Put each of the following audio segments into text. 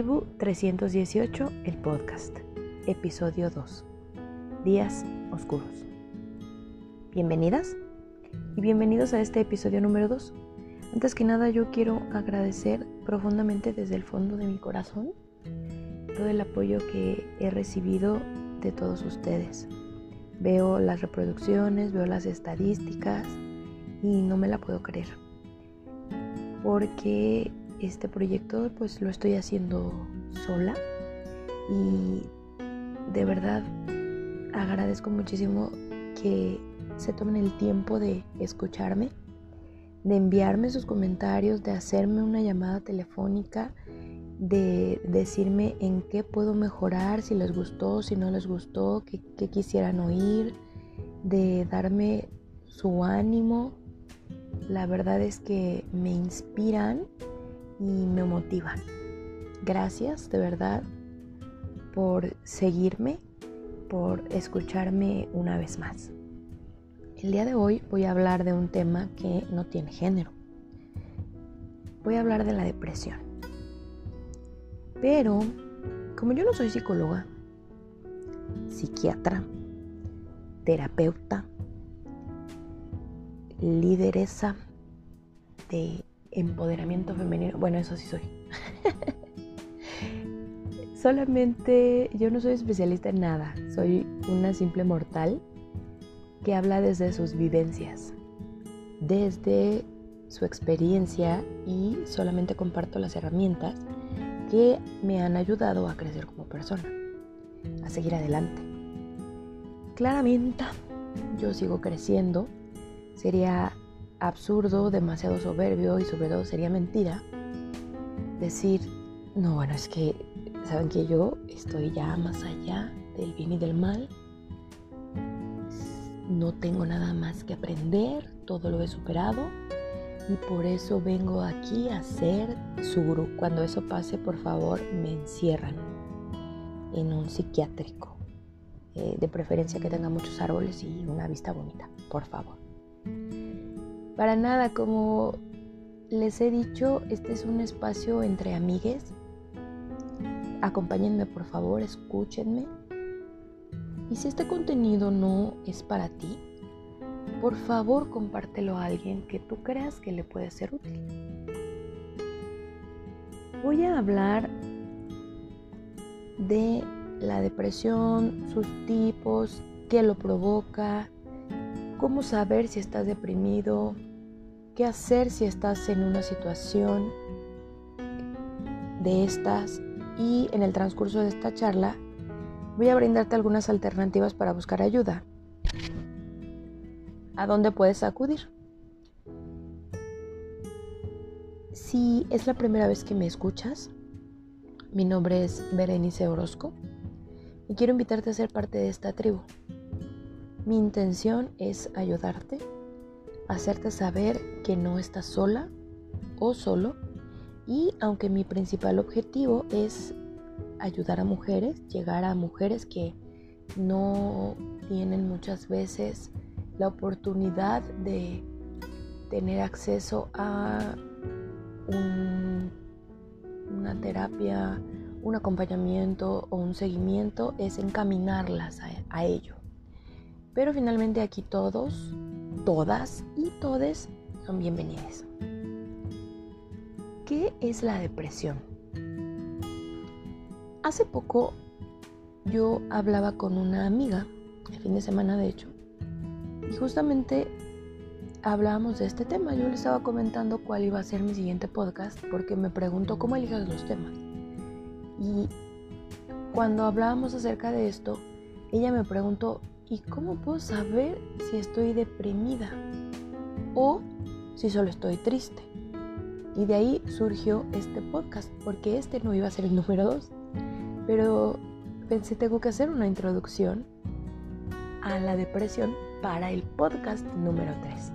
Tribu 318, el podcast, episodio 2, Días Oscuros. Bienvenidas y bienvenidos a este episodio número 2. Antes que nada yo quiero agradecer profundamente desde el fondo de mi corazón todo el apoyo que he recibido de todos ustedes. Veo las reproducciones, veo las estadísticas y no me la puedo creer. Porque este proyecto pues lo estoy haciendo sola y de verdad agradezco muchísimo que se tomen el tiempo de escucharme, de enviarme sus comentarios, de hacerme una llamada telefónica, de decirme en qué puedo mejorar, si les gustó, si no les gustó, qué, qué quisieran oír, de darme su ánimo. La verdad es que me inspiran y me motivan. Gracias de verdad por seguirme, por escucharme una vez más. El día de hoy voy a hablar de un tema que no tiene género. Voy a hablar de la depresión. Pero, como yo no soy psicóloga, psiquiatra, terapeuta, lideresa de empoderamiento femenino. Bueno, eso sí soy. Solamente yo no soy especialista en nada, soy una simple mortal que habla desde sus vivencias, desde su experiencia y solamente comparto las herramientas que me han ayudado a crecer como persona, a seguir adelante. Claramente, yo sigo creciendo, sería absurdo, demasiado soberbio y sobre todo sería mentira decir, no, bueno, es que, ¿saben que yo estoy ya más allá del bien y del mal? No tengo nada más que aprender, todo lo he superado y por eso vengo aquí a ser su gurú. Cuando eso pase, por favor, me encierran en un psiquiátrico. Eh, de preferencia que tenga muchos árboles y una vista bonita, por favor. Para nada, como les he dicho, este es un espacio entre amigues. Acompáñenme por favor, escúchenme. Y si este contenido no es para ti, por favor compártelo a alguien que tú creas que le puede ser útil. Voy a hablar de la depresión, sus tipos, qué lo provoca, cómo saber si estás deprimido, qué hacer si estás en una situación de estas y en el transcurso de esta charla voy a brindarte algunas alternativas para buscar ayuda. ¿A dónde puedes acudir? Si es la primera vez que me escuchas, mi nombre es Berenice Orozco y quiero invitarte a ser parte de esta tribu. Mi intención es ayudarte hacerte saber que no estás sola o solo y aunque mi principal objetivo es ayudar a mujeres, llegar a mujeres que no tienen muchas veces la oportunidad de tener acceso a una terapia, un acompañamiento o un seguimiento, es encaminarlas a ello. Pero finalmente aquí todos todas y todes son bienvenidas. ¿Qué es la depresión? Hace poco yo hablaba con una amiga, el fin de semana de hecho, y justamente hablábamos de este tema. Yo le estaba comentando cuál iba a ser mi siguiente podcast porque me preguntó cómo eliges los temas. Y cuando hablábamos acerca de esto, ella me preguntó, ¿Y cómo puedo saber si estoy deprimida o si solo estoy triste? Y de ahí surgió este podcast, porque este no iba a ser el número 2. Pero pensé, tengo que hacer una introducción a la depresión para el podcast número 3.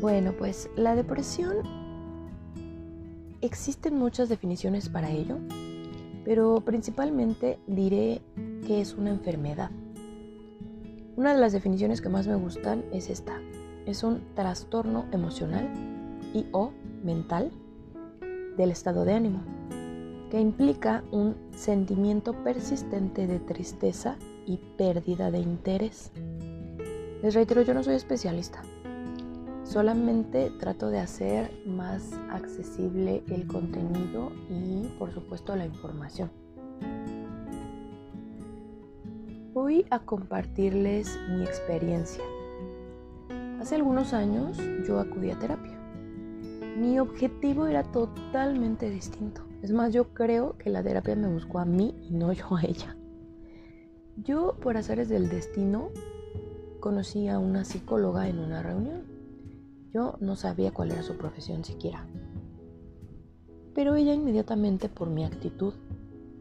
Bueno, pues la depresión, existen muchas definiciones para ello, pero principalmente diré que es una enfermedad. Una de las definiciones que más me gustan es esta. Es un trastorno emocional y o mental del estado de ánimo. que implica un sentimiento persistente de tristeza y pérdida de interés. Les reitero, yo no soy especialista. Solamente trato de hacer más accesible el contenido y por supuesto la información. Voy a compartirles mi experiencia. Hace algunos años yo acudí a terapia. Mi objetivo era totalmente distinto. Es más, yo creo que la terapia me buscó a mí y no yo a ella. Yo, por haceres del destino, conocí a una psicóloga en una reunión. Yo no sabía cuál era su profesión siquiera. Pero ella inmediatamente por mi actitud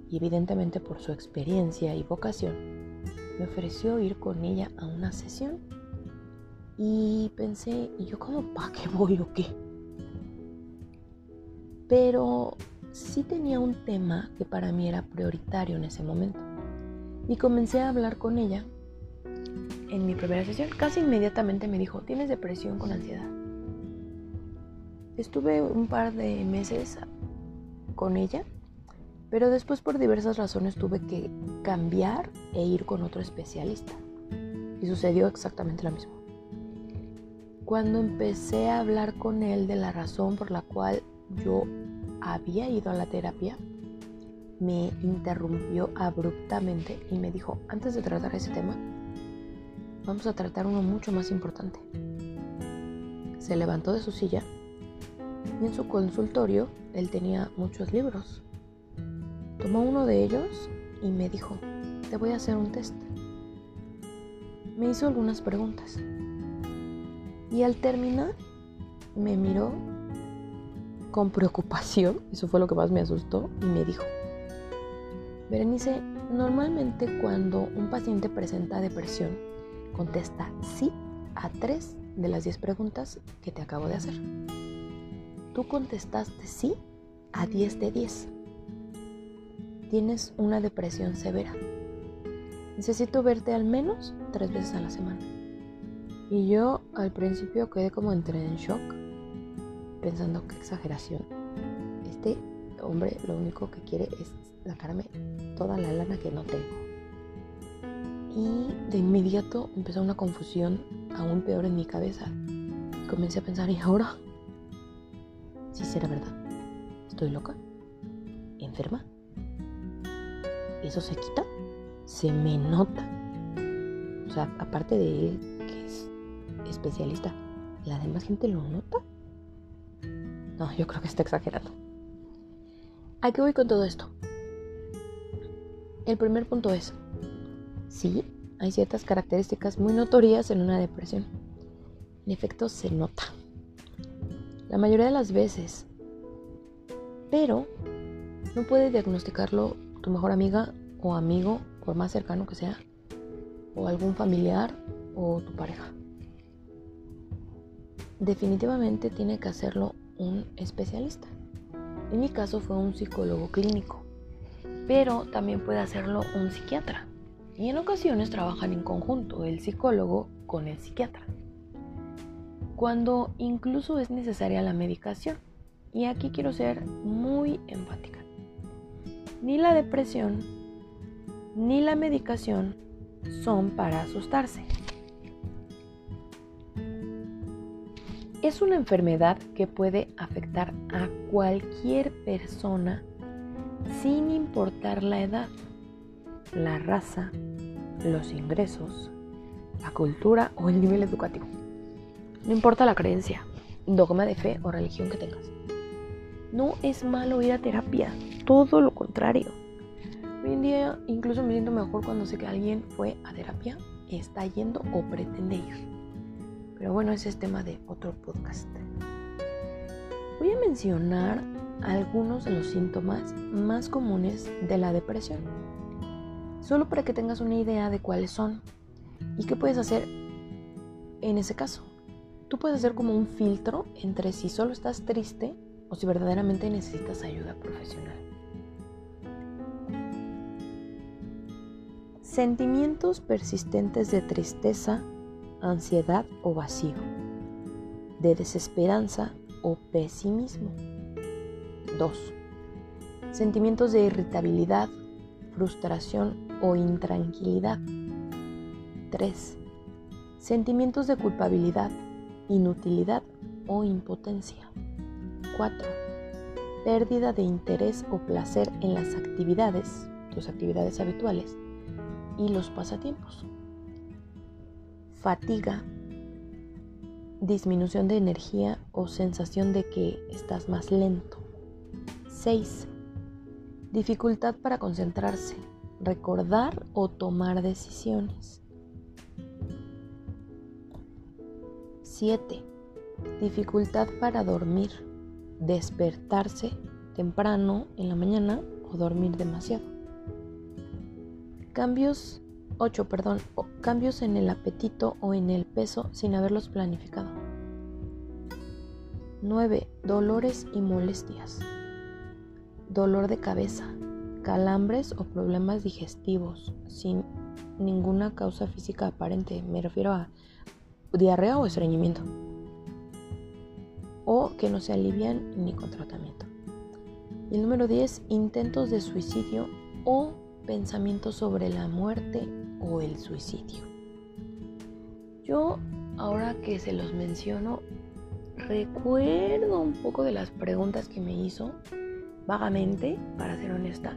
y evidentemente por su experiencia y vocación, me ofreció ir con ella a una sesión. Y pensé, ¿y yo como para qué voy o qué? Pero sí tenía un tema que para mí era prioritario en ese momento. Y comencé a hablar con ella en mi primera sesión. Casi inmediatamente me dijo, tienes depresión con ansiedad. Estuve un par de meses con ella, pero después por diversas razones tuve que cambiar e ir con otro especialista. Y sucedió exactamente lo mismo. Cuando empecé a hablar con él de la razón por la cual yo había ido a la terapia, me interrumpió abruptamente y me dijo, antes de tratar ese tema, vamos a tratar uno mucho más importante. Se levantó de su silla y en su consultorio él tenía muchos libros. Tomó uno de ellos y me dijo, te voy a hacer un test. Me hizo algunas preguntas. Y al terminar, me miró con preocupación, eso fue lo que más me asustó, y me dijo, Berenice, normalmente cuando un paciente presenta depresión, contesta sí a tres de las diez preguntas que te acabo de hacer. Tú contestaste sí a 10 de 10. Tienes una depresión severa. Necesito verte al menos tres veces a la semana. Y yo al principio quedé como entré en shock pensando qué exageración. Este hombre lo único que quiere es sacarme toda la lana que no tengo. Y de inmediato empezó una confusión aún peor en mi cabeza. Comencé a pensar, ¿y ahora? Si será verdad. ¿Estoy loca? ¿Enferma? ¿Eso se quita? Se me nota. O sea, aparte de él, que es especialista, ¿la demás gente lo nota? No, yo creo que está exagerando. ¿A qué voy con todo esto? El primer punto es, sí, hay ciertas características muy notorias en una depresión. En efecto, se nota. La mayoría de las veces. Pero no puede diagnosticarlo tu mejor amiga o amigo, por más cercano que sea, o algún familiar o tu pareja. Definitivamente tiene que hacerlo un especialista. En mi caso fue un psicólogo clínico, pero también puede hacerlo un psiquiatra. Y en ocasiones trabajan en conjunto el psicólogo con el psiquiatra. Cuando incluso es necesaria la medicación. Y aquí quiero ser muy empática. Ni la depresión ni la medicación son para asustarse. Es una enfermedad que puede afectar a cualquier persona sin importar la edad, la raza, los ingresos, la cultura o el nivel educativo. No importa la creencia, dogma de fe o religión que tengas. No es malo ir a terapia, todo lo contrario. Hoy en día incluso me siento mejor cuando sé que alguien fue a terapia, está yendo o pretende ir. Pero bueno, ese es tema de otro podcast. Voy a mencionar algunos de los síntomas más comunes de la depresión. Solo para que tengas una idea de cuáles son y qué puedes hacer en ese caso. Tú puedes hacer como un filtro entre si solo estás triste o si verdaderamente necesitas ayuda profesional. Sentimientos persistentes de tristeza, ansiedad o vacío, de desesperanza o pesimismo. 2. Sentimientos de irritabilidad, frustración o intranquilidad. 3. Sentimientos de culpabilidad, inutilidad o impotencia. 4. Pérdida de interés o placer en las actividades, tus actividades habituales y los pasatiempos. Fatiga, disminución de energía o sensación de que estás más lento. 6. Dificultad para concentrarse, recordar o tomar decisiones. 7. Dificultad para dormir, despertarse temprano en la mañana o dormir demasiado. Cambios 8, perdón, cambios en el apetito o en el peso sin haberlos planificado. 9. Dolores y molestias. Dolor de cabeza, calambres o problemas digestivos sin ninguna causa física aparente. Me refiero a diarrea o estreñimiento. O que no se alivian ni con tratamiento. Y el número 10, intentos de suicidio o pensamientos sobre la muerte o el suicidio. Yo, ahora que se los menciono, recuerdo un poco de las preguntas que me hizo, vagamente, para ser honesta,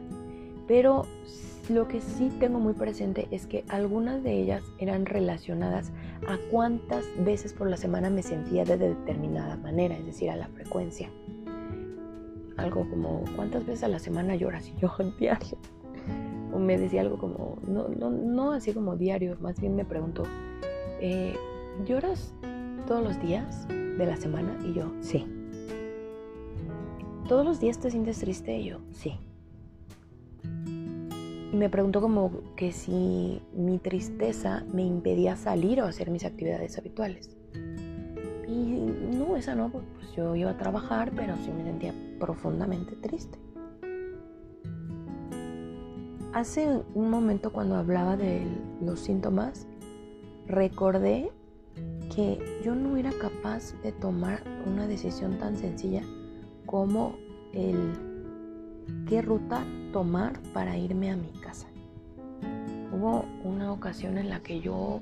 pero lo que sí tengo muy presente es que algunas de ellas eran relacionadas a cuántas veces por la semana me sentía de determinada manera, es decir, a la frecuencia. Algo como, ¿cuántas veces a la semana lloras? Y yo diario me decía algo como, no, no, no así como diario, más bien me preguntó, eh, ¿lloras todos los días de la semana? Y yo, sí. ¿Todos los días te sientes triste? Y yo, sí. Y me preguntó como que si mi tristeza me impedía salir o hacer mis actividades habituales. Y no, esa no, pues yo iba a trabajar, pero sí me sentía profundamente triste. Hace un momento cuando hablaba de los síntomas, recordé que yo no era capaz de tomar una decisión tan sencilla como el qué ruta tomar para irme a mi casa. Hubo una ocasión en la que yo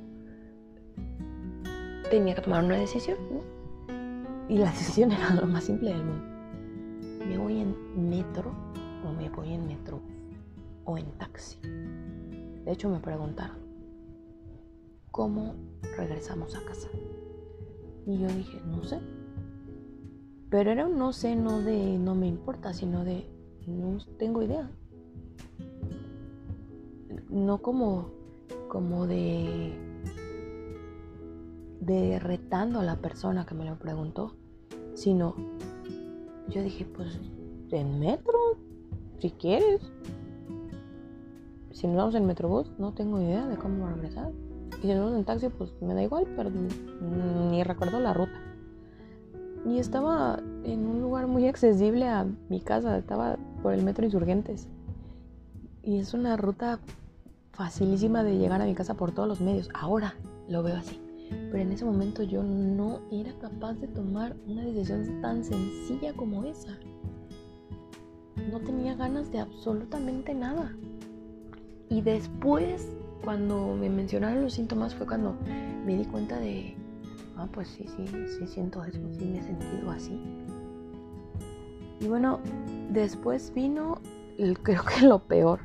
tenía que tomar una decisión y la decisión era lo más simple del mundo. ¿Me voy en metro o me voy en metro? O en taxi. De hecho me preguntaron, ¿cómo regresamos a casa? Y yo dije, no sé. Pero era un no sé, no de no me importa, sino de no tengo idea. No como, como de, de retando a la persona que me lo preguntó, sino yo dije, pues en metro, si quieres si nos vamos en Metrobús, no tengo idea de cómo regresar. Y si nos vamos en taxi, pues me da igual, pero ni recuerdo la ruta. Y estaba en un lugar muy accesible a mi casa, estaba por el metro Insurgentes. Y es una ruta facilísima de llegar a mi casa por todos los medios. Ahora lo veo así. Pero en ese momento yo no era capaz de tomar una decisión tan sencilla como esa. No tenía ganas de absolutamente nada. Y después, cuando me mencionaron los síntomas, fue cuando me di cuenta de, ah, pues sí, sí, sí siento eso, sí me he sentido así. Y bueno, después vino, creo que lo peor.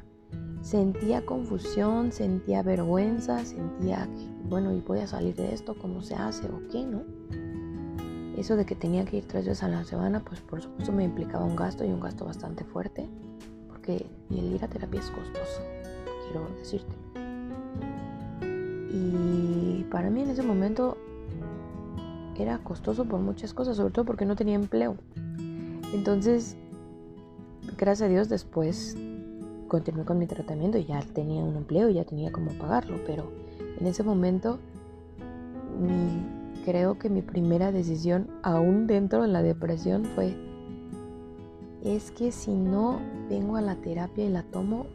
Sentía confusión, sentía vergüenza, sentía bueno, y voy a salir de esto, cómo se hace o qué, ¿no? Eso de que tenía que ir tres veces a la semana, pues por supuesto me implicaba un gasto y un gasto bastante fuerte, porque el ir a terapia es costoso quiero decirte. Y para mí en ese momento era costoso por muchas cosas, sobre todo porque no tenía empleo. Entonces, gracias a Dios después continué con mi tratamiento y ya tenía un empleo y ya tenía cómo pagarlo, pero en ese momento creo que mi primera decisión, aún dentro de la depresión, fue, es que si no vengo a la terapia y la tomo,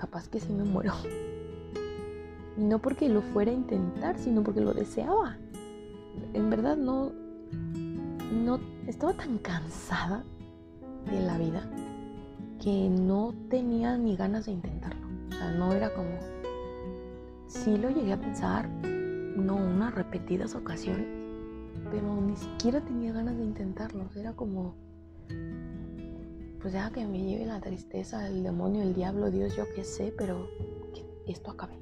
capaz que sí me muero. Y no porque lo fuera a intentar, sino porque lo deseaba. En verdad no, no estaba tan cansada de la vida que no tenía ni ganas de intentarlo. O sea, no era como... Sí lo llegué a pensar, no unas repetidas ocasiones, pero ni siquiera tenía ganas de intentarlo. Era como... Pues ya que me lleve la tristeza, el demonio, el diablo, Dios, yo qué sé, pero que esto acabe.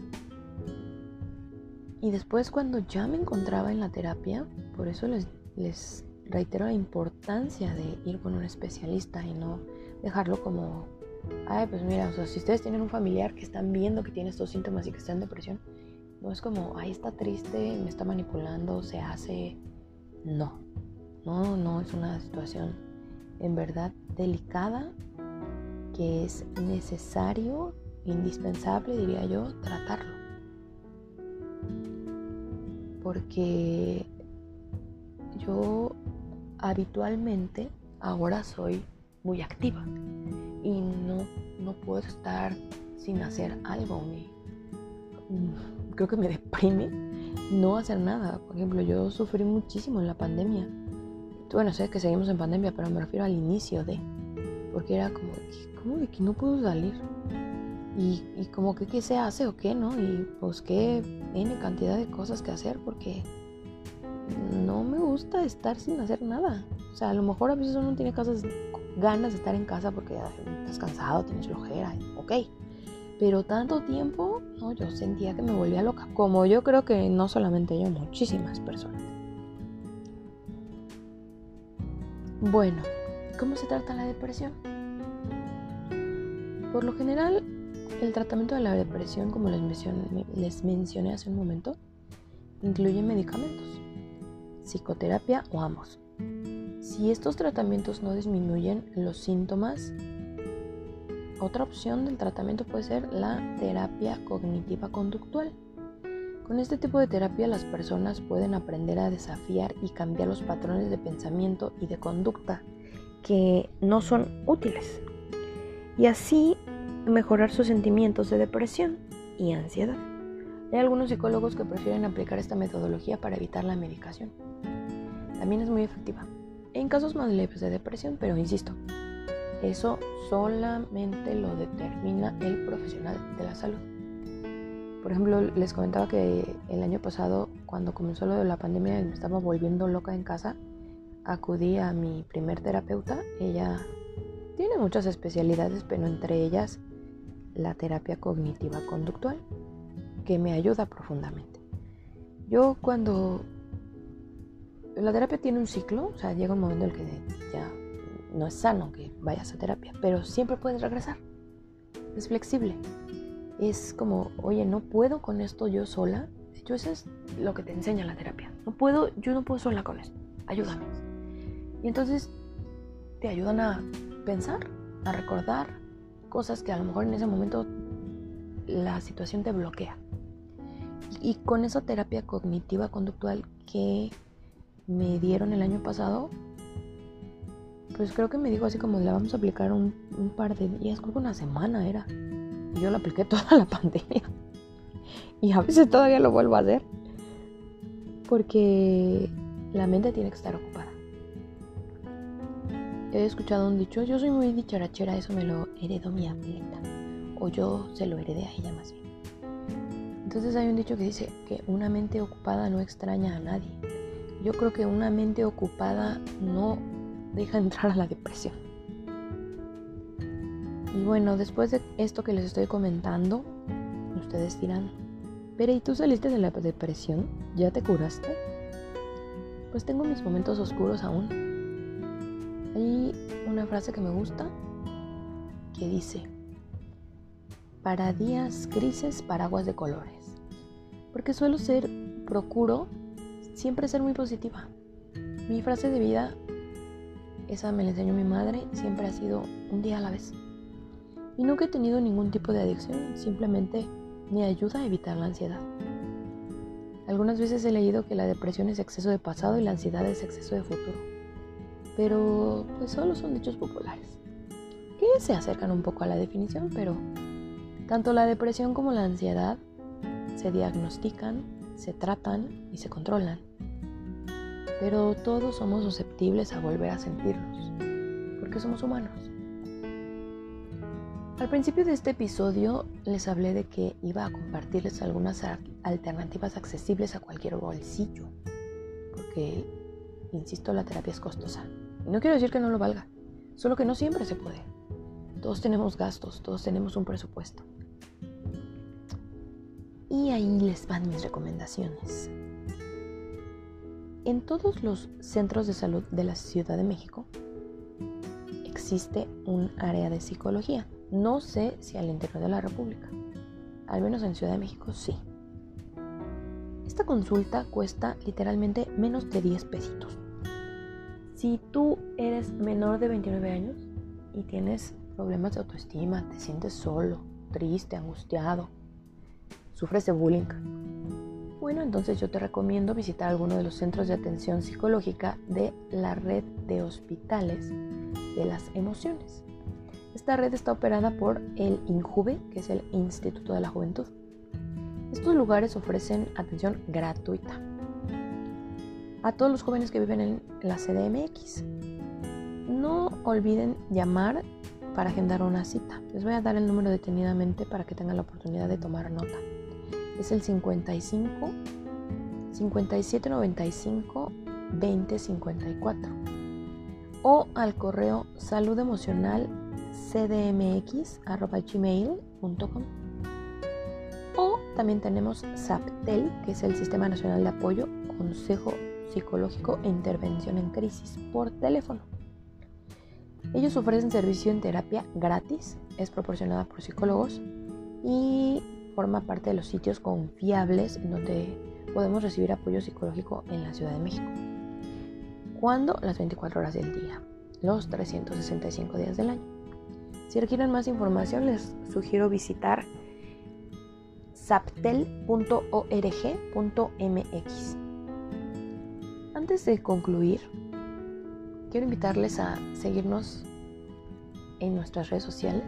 Y después cuando ya me encontraba en la terapia, por eso les, les reitero la importancia de ir con un especialista y no dejarlo como, ay, pues mira, o sea, si ustedes tienen un familiar que están viendo que tiene estos síntomas y que está en depresión, no es como, ay, está triste, me está manipulando, se hace. No, no, no, es una situación en verdad delicada que es necesario, indispensable, diría yo, tratarlo. Porque yo habitualmente ahora soy muy activa y no, no puedo estar sin hacer algo. Mm, creo que me deprime no hacer nada. Por ejemplo, yo sufrí muchísimo en la pandemia. Bueno, sé que seguimos en pandemia, pero me refiero al inicio de. Porque era como, ¿cómo de que no puedo salir? Y, y como que qué se hace o qué, ¿no? Y pues qué N cantidad de cosas que hacer porque no me gusta estar sin hacer nada. O sea, a lo mejor a veces uno tiene casas, ganas de estar en casa porque estás cansado, tienes flojera, ok. Pero tanto tiempo, no, yo sentía que me volvía loca. Como yo creo que no solamente yo, muchísimas personas. Bueno, ¿cómo se trata la depresión? Por lo general, el tratamiento de la depresión, como les mencioné, les mencioné hace un momento, incluye medicamentos psicoterapia o ambos. Si estos tratamientos no disminuyen los síntomas, otra opción del tratamiento puede ser la terapia cognitiva conductual. Con este tipo de terapia las personas pueden aprender a desafiar y cambiar los patrones de pensamiento y de conducta que no son útiles y así mejorar sus sentimientos de depresión y ansiedad. Hay algunos psicólogos que prefieren aplicar esta metodología para evitar la medicación. También es muy efectiva en casos más leves de depresión, pero insisto, eso solamente lo determina el profesional de la salud. Por ejemplo, les comentaba que el año pasado, cuando comenzó lo de la pandemia y me estaba volviendo loca en casa, acudí a mi primer terapeuta. Ella tiene muchas especialidades, pero entre ellas la terapia cognitiva conductual que me ayuda profundamente. Yo cuando la terapia tiene un ciclo, o sea, llega un momento en el que ya no es sano que vayas a terapia, pero siempre puedes regresar. Es flexible. Es como, oye, no puedo con esto yo sola. De hecho, eso es lo que te enseña la terapia. No puedo, yo no puedo sola con esto. Ayúdame. Y entonces te ayudan a pensar, a recordar cosas que a lo mejor en ese momento la situación te bloquea y con esa terapia cognitiva conductual que me dieron el año pasado, pues creo que me dijo así como la vamos a aplicar un, par de días, creo que una semana era. Yo la apliqué toda la pandemia. Y a veces todavía lo vuelvo a hacer. Porque la mente tiene que estar ocupada. He escuchado un dicho, yo soy muy dicharachera, eso me lo heredó mi abuelita. O yo se lo heredé a ella más bien. Entonces hay un dicho que dice que una mente ocupada no extraña a nadie. Yo creo que una mente ocupada no deja entrar a la depresión. Y bueno, después de esto que les estoy comentando, ustedes dirán, pero ¿y tú saliste de la depresión? ¿Ya te curaste? Pues tengo mis momentos oscuros aún. Hay una frase que me gusta que dice, para días grises, paraguas de colores porque suelo ser, procuro siempre ser muy positiva. Mi frase de vida, esa me la enseñó mi madre, siempre ha sido un día a la vez. Y nunca he tenido ningún tipo de adicción, simplemente me ayuda a evitar la ansiedad. Algunas veces he leído que la depresión es exceso de pasado y la ansiedad es exceso de futuro. Pero pues solo son dichos populares, que se acercan un poco a la definición, pero tanto la depresión como la ansiedad se diagnostican, se tratan y se controlan. Pero todos somos susceptibles a volver a sentirlos, porque somos humanos. Al principio de este episodio les hablé de que iba a compartirles algunas alternativas accesibles a cualquier bolsillo, porque, insisto, la terapia es costosa. Y no quiero decir que no lo valga, solo que no siempre se puede. Todos tenemos gastos, todos tenemos un presupuesto. Y ahí les van mis recomendaciones. En todos los centros de salud de la Ciudad de México existe un área de psicología no sé si al interior de la República. Al menos en Ciudad de México sí. Esta consulta cuesta literalmente menos de 10 pesitos. Si tú eres menor de 29 años y tienes problemas de autoestima, te sientes solo, triste, angustiado, sufres de bullying, bueno, entonces yo te recomiendo visitar alguno de los centros de atención psicológica de la red de hospitales de las emociones. Esta red está operada por el INJUVE, que es el Instituto de la Juventud. Estos lugares ofrecen atención gratuita a todos los jóvenes que viven en la CDMX. No olviden llamar para agendar una cita. Les voy a dar el número detenidamente para que tengan la oportunidad de tomar nota. Es el 55 5795 2054 o al correo salud emocional cdmx.gmail.com o también tenemos SAPTEL, que es el Sistema Nacional de Apoyo, Consejo Psicológico e Intervención en Crisis por teléfono. Ellos ofrecen servicio en terapia gratis, es proporcionada por psicólogos y forma parte de los sitios confiables en donde podemos recibir apoyo psicológico en la Ciudad de México. ¿Cuándo? Las 24 horas del día, los 365 días del año. Si requieren más información, les sugiero visitar saptel.org.mx. Antes de concluir, quiero invitarles a seguirnos en nuestras redes sociales,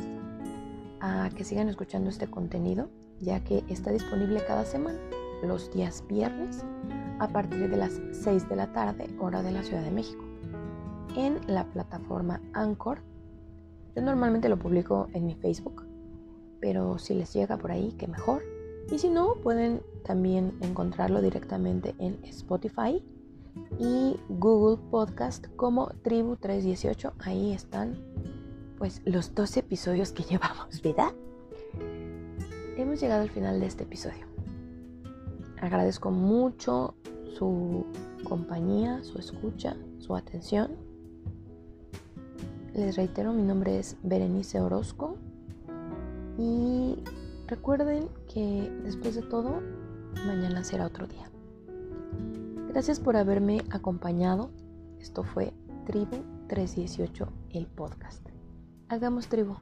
a que sigan escuchando este contenido, ya que está disponible cada semana, los días viernes, a partir de las 6 de la tarde, hora de la Ciudad de México, en la plataforma Anchor yo normalmente lo publico en mi Facebook, pero si les llega por ahí, que mejor. Y si no, pueden también encontrarlo directamente en Spotify y Google Podcast como Tribu 318. Ahí están pues los dos episodios que llevamos, ¿verdad? Hemos llegado al final de este episodio. Agradezco mucho su compañía, su escucha, su atención les reitero, mi nombre es Berenice Orozco y recuerden que después de todo, mañana será otro día. Gracias por haberme acompañado. Esto fue Tribu 318, el podcast. Hagamos tribu.